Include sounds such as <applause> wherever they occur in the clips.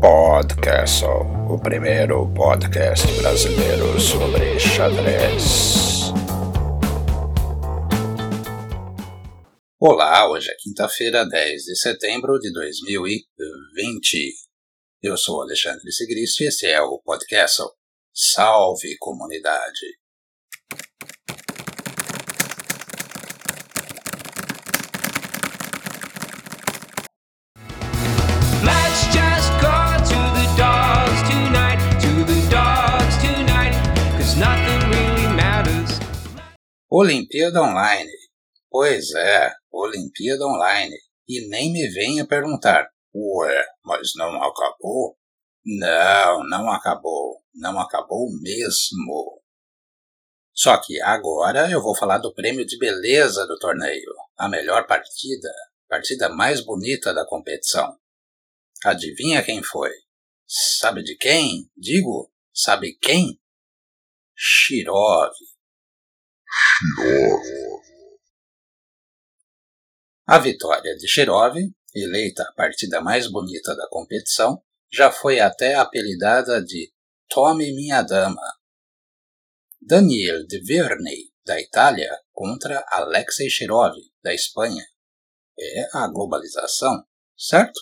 Podcast, o primeiro podcast brasileiro sobre xadrez. Olá, hoje é quinta-feira, 10 de setembro de 2020. Eu sou Alexandre Sigrist e esse é o podcast Salve Comunidade. Olimpíada Online. Pois é, Olimpíada Online. E nem me venha perguntar, ué, mas não acabou? Não, não acabou. Não acabou mesmo. Só que agora eu vou falar do prêmio de beleza do torneio. A melhor partida. Partida mais bonita da competição. Adivinha quem foi? Sabe de quem? Digo, sabe quem? Shirov. A vitória de Shirov, eleita a partida mais bonita da competição, já foi até apelidada de Tome Minha Dama. Daniel de Verney, da Itália, contra Alexei Shirov, da Espanha. É a globalização, certo?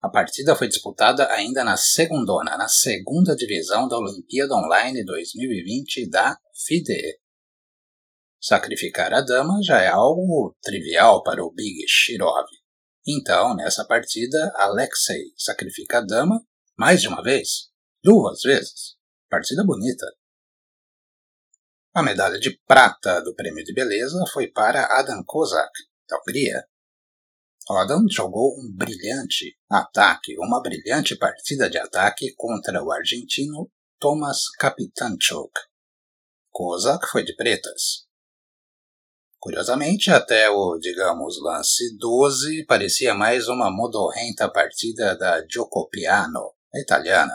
A partida foi disputada ainda na segundona, na segunda divisão da Olimpíada Online 2020 da FIDE, Sacrificar a dama já é algo trivial para o Big Shirov. Então, nessa partida, Alexei sacrifica a dama mais de uma vez, duas vezes. Partida bonita. A medalha de prata do prêmio de beleza foi para Adam Kozak, da Hungria. Adam jogou um brilhante ataque, uma brilhante partida de ataque contra o argentino Thomas Kapitanchuk. Kozak foi de pretas. Curiosamente, até o, digamos, lance 12 parecia mais uma modorrenta partida da Giocopiano, a italiana.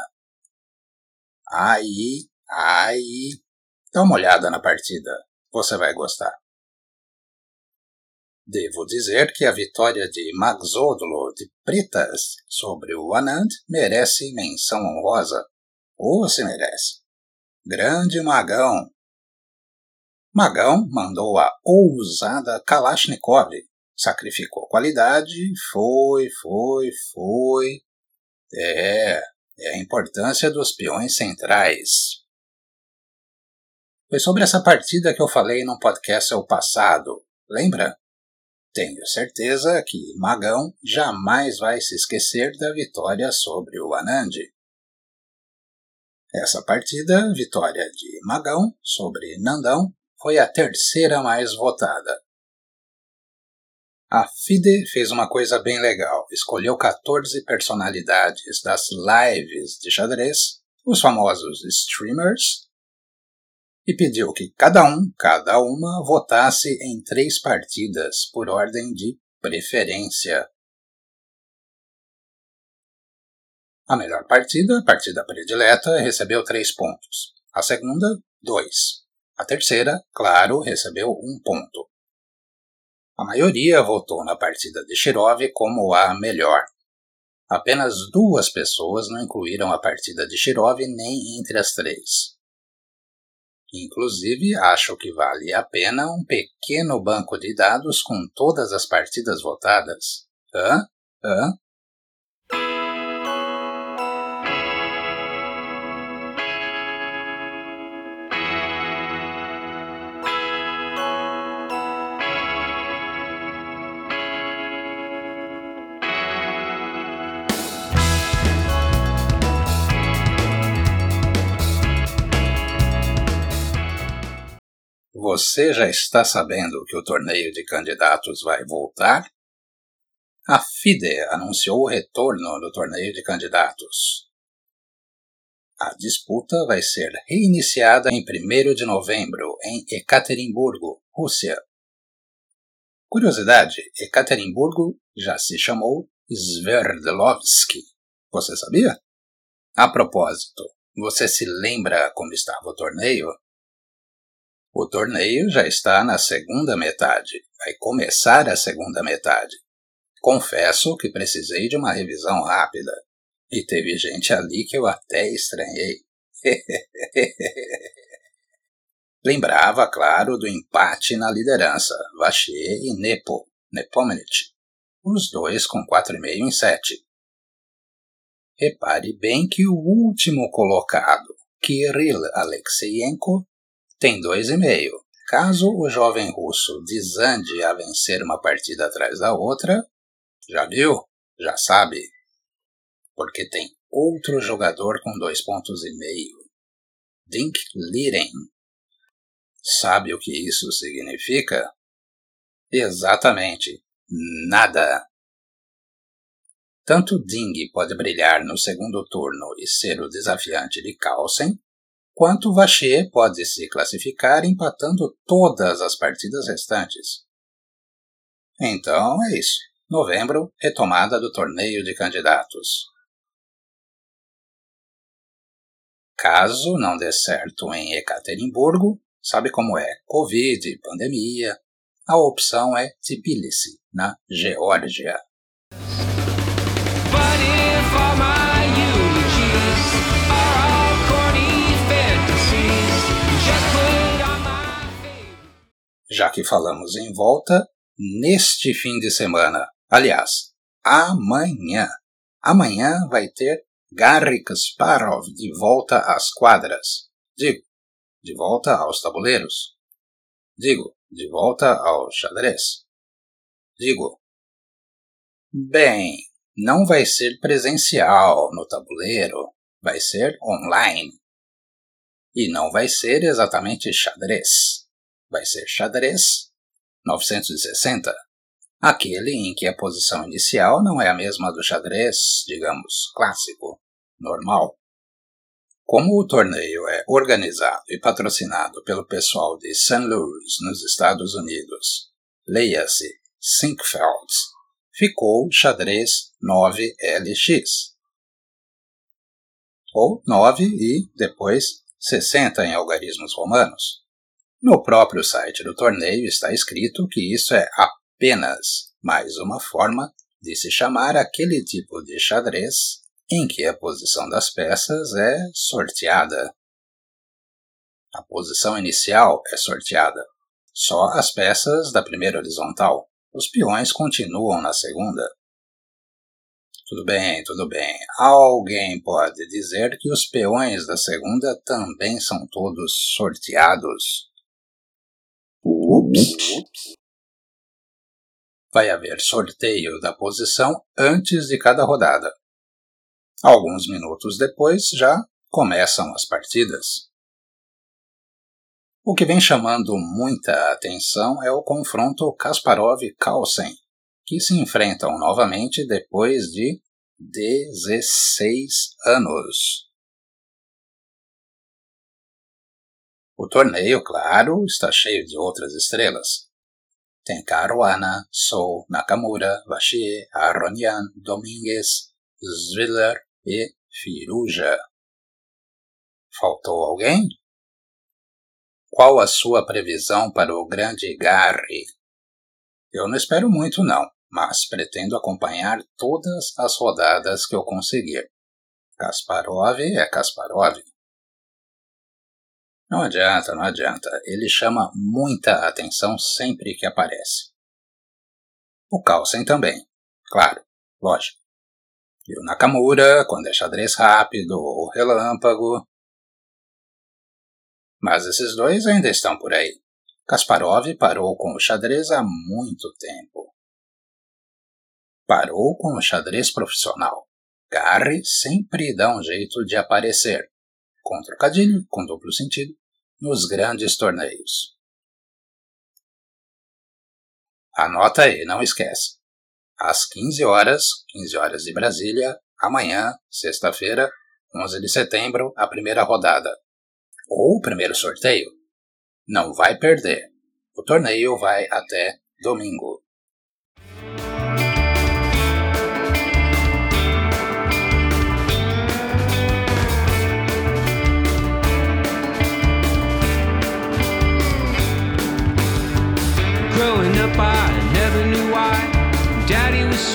Aí, aí, dá uma olhada na partida, você vai gostar. Devo dizer que a vitória de Magzodlo de Pretas sobre o Anand merece menção honrosa. Ou se merece. Grande magão, Magão mandou a ousada Kalashnikov, sacrificou qualidade, foi, foi, foi. É, é a importância dos peões centrais. Foi sobre essa partida que eu falei no podcast ao passado, lembra? Tenho certeza que Magão jamais vai se esquecer da vitória sobre o Anand. Essa partida, vitória de Magão sobre Nandão, foi a terceira mais votada. A FIDE fez uma coisa bem legal. Escolheu 14 personalidades das lives de xadrez, os famosos streamers, e pediu que cada um, cada uma, votasse em três partidas por ordem de preferência. A melhor partida, a partida predileta, recebeu três pontos. A segunda, dois. A terceira, claro, recebeu um ponto. A maioria votou na partida de Shirov como a melhor. Apenas duas pessoas não incluíram a partida de Shirov nem entre as três. Inclusive, acho que vale a pena um pequeno banco de dados com todas as partidas votadas. Hã? Hã? Você já está sabendo que o torneio de candidatos vai voltar? A FIDE anunciou o retorno do torneio de candidatos. A disputa vai ser reiniciada em 1 de novembro em Ekaterimburgo, Rússia. Curiosidade: Ekaterimburgo já se chamou Sverdlovsk. Você sabia? A propósito, Você se lembra como estava o torneio? O torneio já está na segunda metade. Vai começar a segunda metade. Confesso que precisei de uma revisão rápida. E teve gente ali que eu até estranhei. <laughs> Lembrava, claro, do empate na liderança, Vachier e Nepo, Nepomniachtchi, os dois com 4,5 em 7. Repare bem que o último colocado, Kirill Alexeyenko, tem 2,5. Caso o jovem russo desande a vencer uma partida atrás da outra, já viu? Já sabe. Porque tem outro jogador com dois pontos e meio. Dink Liren. Sabe o que isso significa? Exatamente. Nada. Tanto Ding pode brilhar no segundo turno e ser o desafiante de Carlsen, quanto Vacher pode se classificar empatando todas as partidas restantes. Então é isso. Novembro, retomada do torneio de candidatos. Caso não dê certo em Ekaterimburgo, sabe como é? Covid, pandemia. A opção é Tbilisi, na Geórgia. Já que falamos em volta, neste fim de semana, aliás, amanhã, amanhã vai ter Garry Kasparov de volta às quadras. Digo, de volta aos tabuleiros. Digo, de volta ao xadrez. Digo, bem, não vai ser presencial no tabuleiro, vai ser online. E não vai ser exatamente xadrez. Vai ser xadrez 960, aquele em que a posição inicial não é a mesma do xadrez, digamos, clássico, normal. Como o torneio é organizado e patrocinado pelo pessoal de St. Louis, nos Estados Unidos, leia-se Sinkfeld, ficou xadrez 9LX. Ou 9 e, depois, 60 em algarismos romanos. No próprio site do torneio está escrito que isso é apenas mais uma forma de se chamar aquele tipo de xadrez em que a posição das peças é sorteada. A posição inicial é sorteada. Só as peças da primeira horizontal. Os peões continuam na segunda. Tudo bem, tudo bem. Alguém pode dizer que os peões da segunda também são todos sorteados. Vai haver sorteio da posição antes de cada rodada. Alguns minutos depois já começam as partidas. O que vem chamando muita atenção é o confronto Kasparov-Carlsen, que se enfrentam novamente depois de 16 anos. O torneio, claro, está cheio de outras estrelas. Tem Caruana, Sou, Nakamura, Vachier, Aronian, Domingues, Zwiller e Firuja. Faltou alguém? Qual a sua previsão para o grande Garry? Eu não espero muito não, mas pretendo acompanhar todas as rodadas que eu conseguir. Kasparov é Kasparov. Não adianta, não adianta. Ele chama muita atenção sempre que aparece. O Carlsen também. Claro, lógico. E o Nakamura, quando é xadrez rápido ou relâmpago. Mas esses dois ainda estão por aí. Kasparov parou com o xadrez há muito tempo. Parou com o xadrez profissional. Garry sempre dá um jeito de aparecer, com trocadilho, com duplo sentido, nos grandes torneios. Anota aí, não esquece às 15 horas, 15 horas de Brasília, amanhã, sexta-feira, 11 de setembro, a primeira rodada. Ou o primeiro sorteio. Não vai perder. O torneio vai até domingo.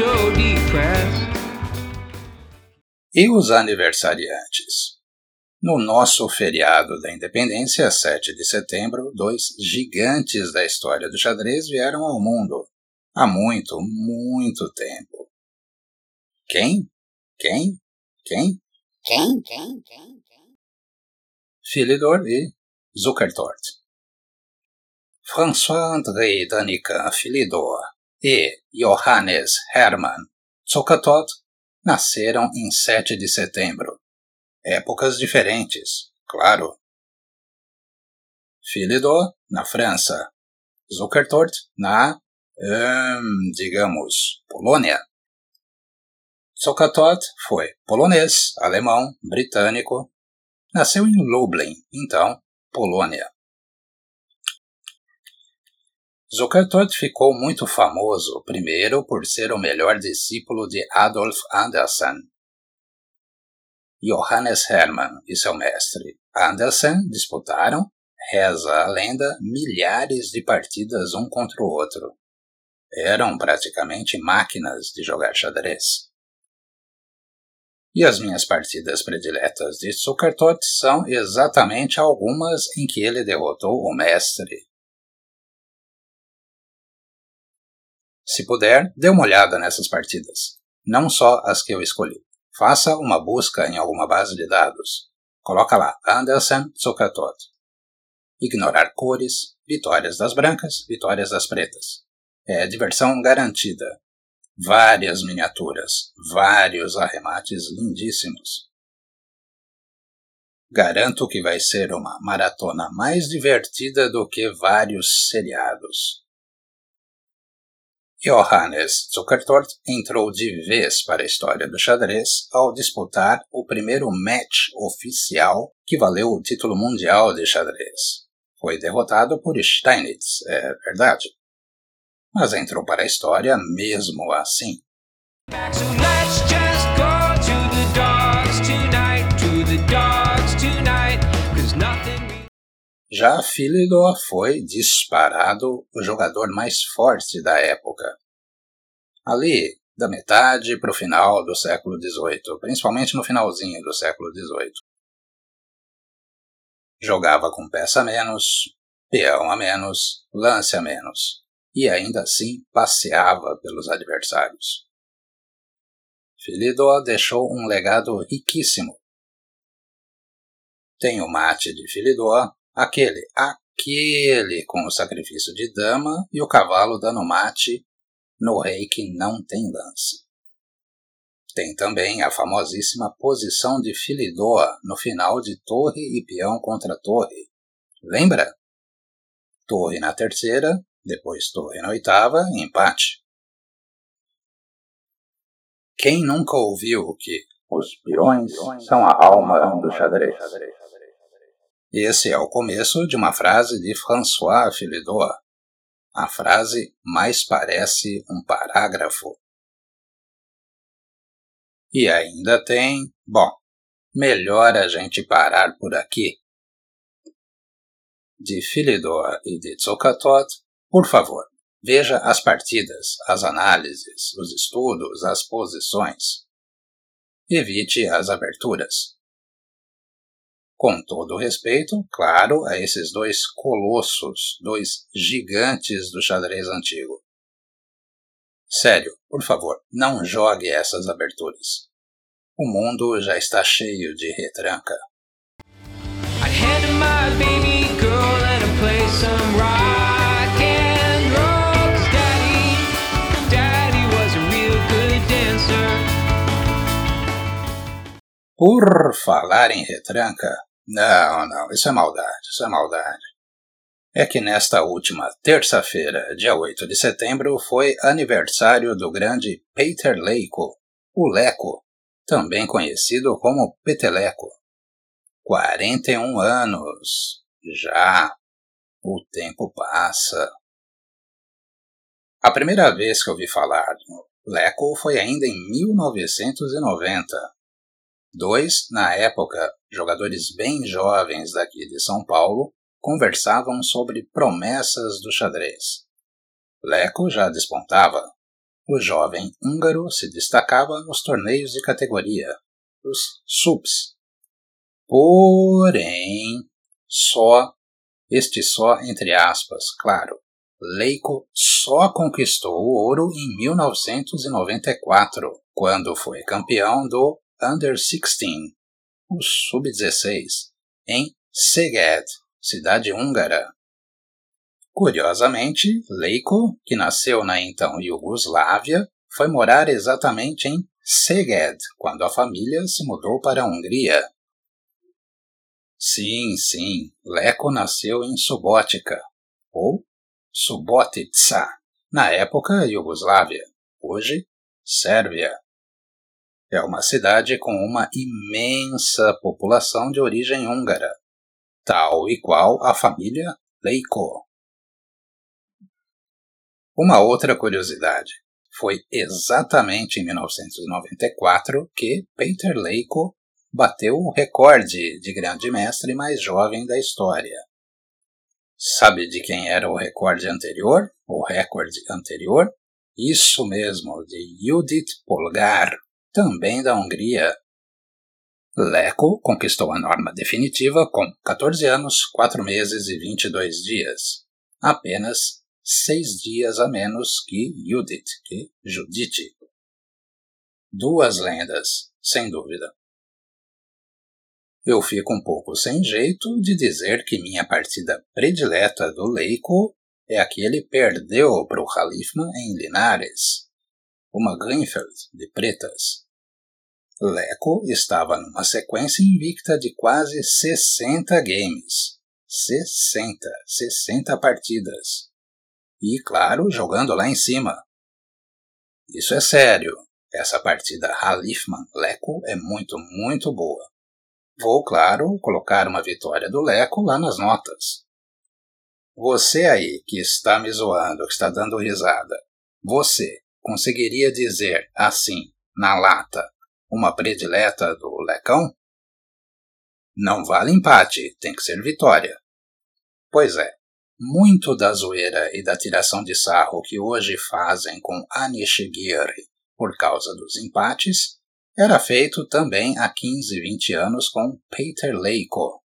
So depressed. E os aniversariantes? No nosso feriado da independência, 7 de setembro, dois gigantes da história do xadrez vieram ao mundo. Há muito, muito tempo. Quem? Quem? Quem? Quem? Quem? Quem? Quem? Philidor e Zukertort. François-André Danican Philidor e Johannes Hermann Zukertort nasceram em 7 de setembro épocas diferentes, claro. Philidor, na França. Zukertort, na, hum, digamos, Polônia. Zukertort foi polonês, alemão, britânico. Nasceu em Lublin, então, Polônia. Zukertort ficou muito famoso, primeiro por ser o melhor discípulo de Adolf Andersen, Johannes Hermann e seu mestre Andersen disputaram, reza a lenda, milhares de partidas um contra o outro. Eram praticamente máquinas de jogar xadrez. E as minhas partidas prediletas de Zuckertot são exatamente algumas em que ele derrotou o mestre. Se puder, dê uma olhada nessas partidas, não só as que eu escolhi. Faça uma busca em alguma base de dados. Coloca lá Andersen Zuckertot. Ignorar cores, vitórias das brancas, vitórias das pretas. É diversão garantida. Várias miniaturas, vários arremates lindíssimos. Garanto que vai ser uma maratona mais divertida do que vários seriados. Johannes Zukertort entrou de vez para a história do xadrez ao disputar o primeiro match oficial que valeu o título mundial de xadrez. Foi derrotado por Steinitz, é verdade. Mas entrou para a história mesmo assim. Já Philidor foi disparado o jogador mais forte da época. Ali, da metade para o final do século XVIII, principalmente no finalzinho do século XVIII. Jogava com peça a menos, peão a menos, lance a menos, e ainda assim passeava pelos adversários. Philidor deixou um legado riquíssimo. Tem o mate de Philidor, Aquele, aquele com o sacrifício de dama e o cavalo dando mate no rei que não tem lance. Tem também a famosíssima posição de Filidoa no final de torre e peão contra torre. Lembra? Torre na terceira, depois torre na oitava, empate. Quem nunca ouviu que os peões são a alma do xadrez? Esse é o começo de uma frase de François Philidor. A frase mais parece um parágrafo. E ainda tem. Bom, melhor a gente parar por aqui. De Philidor e de Tsokatot, por favor, veja as partidas, as análises, os estudos, as posições. Evite as aberturas. Com todo respeito, claro, a esses dois colossos, dois gigantes do xadrez antigo. Sério, por favor, não jogue essas aberturas. O mundo já está cheio de retranca. Por falar em retranca, não, não, isso é maldade, isso é maldade. É que nesta última terça-feira, dia 8 de setembro, foi aniversário do grande Peter Leiko, o Leco, também conhecido como Peteleco. 41 anos. Já. O tempo passa. A primeira vez que ouvi falar do Leco foi ainda em 1990. Dois, na época, jogadores bem jovens daqui de São Paulo conversavam sobre promessas do xadrez. Leco já despontava. O jovem húngaro se destacava nos torneios de categoria, os SUPs. Porém, só, este só entre aspas, claro, Leico só conquistou o ouro em 1994, quando foi campeão do Under 16, o Sub-16, em Szeged, cidade húngara. Curiosamente, Leiko, que nasceu na então Iugoslávia, foi morar exatamente em Szeged quando a família se mudou para a Hungria. Sim, sim, Leco nasceu em Subotica, ou Subotica, na época Iugoslávia, hoje Sérvia. É uma cidade com uma imensa população de origem húngara, tal e qual a família Leiko. Uma outra curiosidade. Foi exatamente em 1994 que Peter Leiko bateu o recorde de grande mestre mais jovem da história. Sabe de quem era o recorde anterior? O recorde anterior? Isso mesmo, de Judith Polgar, também da Hungria. Leco conquistou a norma definitiva com 14 anos, 4 meses e 22 dias. Apenas seis dias a menos que Judith, que Judite. Duas lendas, sem dúvida. Eu fico um pouco sem jeito de dizer que minha partida predileta do Leico é a que ele perdeu para o Halifman em Linares, uma Greenfield de pretas. Leco estava numa sequência invicta de quase 60 games. 60, 60 partidas. E, claro, jogando lá em cima. Isso é sério. Essa partida Halifman-Leco é muito, muito boa. Vou, claro, colocar uma vitória do Leco lá nas notas. Você aí que está me zoando, que está dando risada, você conseguiria dizer assim, na lata, uma predileta do Lecão? Não vale empate, tem que ser vitória. Pois é, muito da zoeira e da tiração de sarro que hoje fazem com Anishigiri por causa dos empates era feito também há 15, 20 anos com Peter Leiko.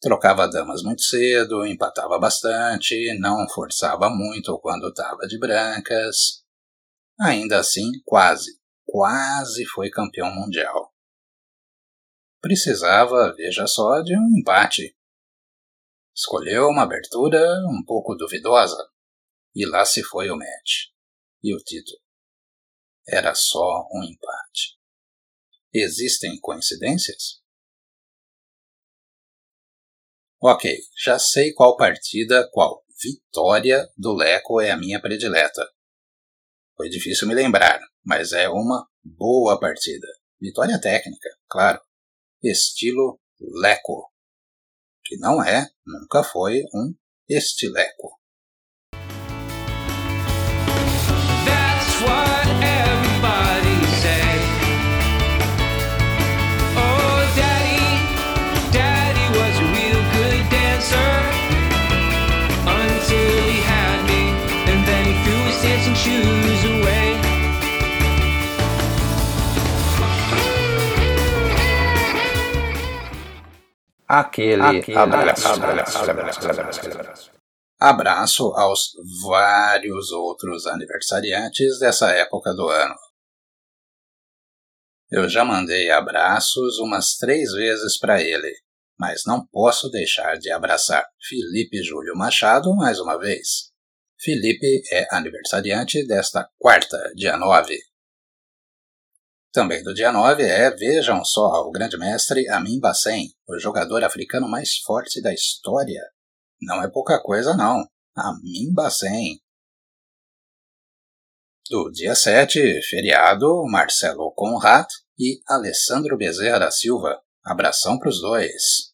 Trocava damas muito cedo, empatava bastante, não forçava muito quando estava de brancas. Ainda assim, quase, quase foi campeão mundial. Precisava, veja só, de um empate. Escolheu uma abertura um pouco duvidosa, e lá se foi o match. E o título. Era só um empate. Existem coincidências? Ok, já sei qual partida, qual vitória do Leco é a minha predileta. Foi difícil me lembrar, mas é uma boa partida. Vitória técnica, claro. Estilo Leco. Que não é, nunca foi um estileco. Aquele, aquele abraço, abraço, abraço, abraço aos vários outros aniversariantes dessa época do ano. Eu já mandei abraços umas três vezes para ele, mas não posso deixar de abraçar Felipe Júlio Machado mais uma vez. Felipe é aniversariante desta quarta, dia 9. Também do dia 9 é, vejam só, o grande mestre Amin Bassen, o jogador africano mais forte da história. Não é pouca coisa, não. Amin Bassen. Do dia 7, feriado, Marcelo Conrad e Alessandro Bezerra da Silva. Abração para os dois.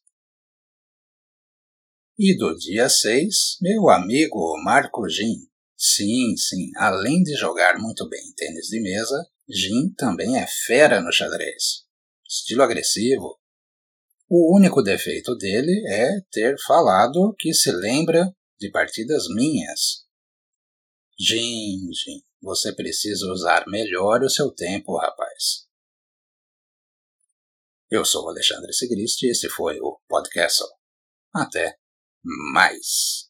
E do dia 6, meu amigo Marco Gin. Sim, sim, além de jogar muito bem tênis de mesa, Jim também é fera no xadrez. Estilo agressivo. O único defeito dele é ter falado que se lembra de partidas minhas. Jim, Jim, você precisa usar melhor o seu tempo, rapaz. Eu sou o Alexandre Sigrist e esse foi o Podcast. Até mais!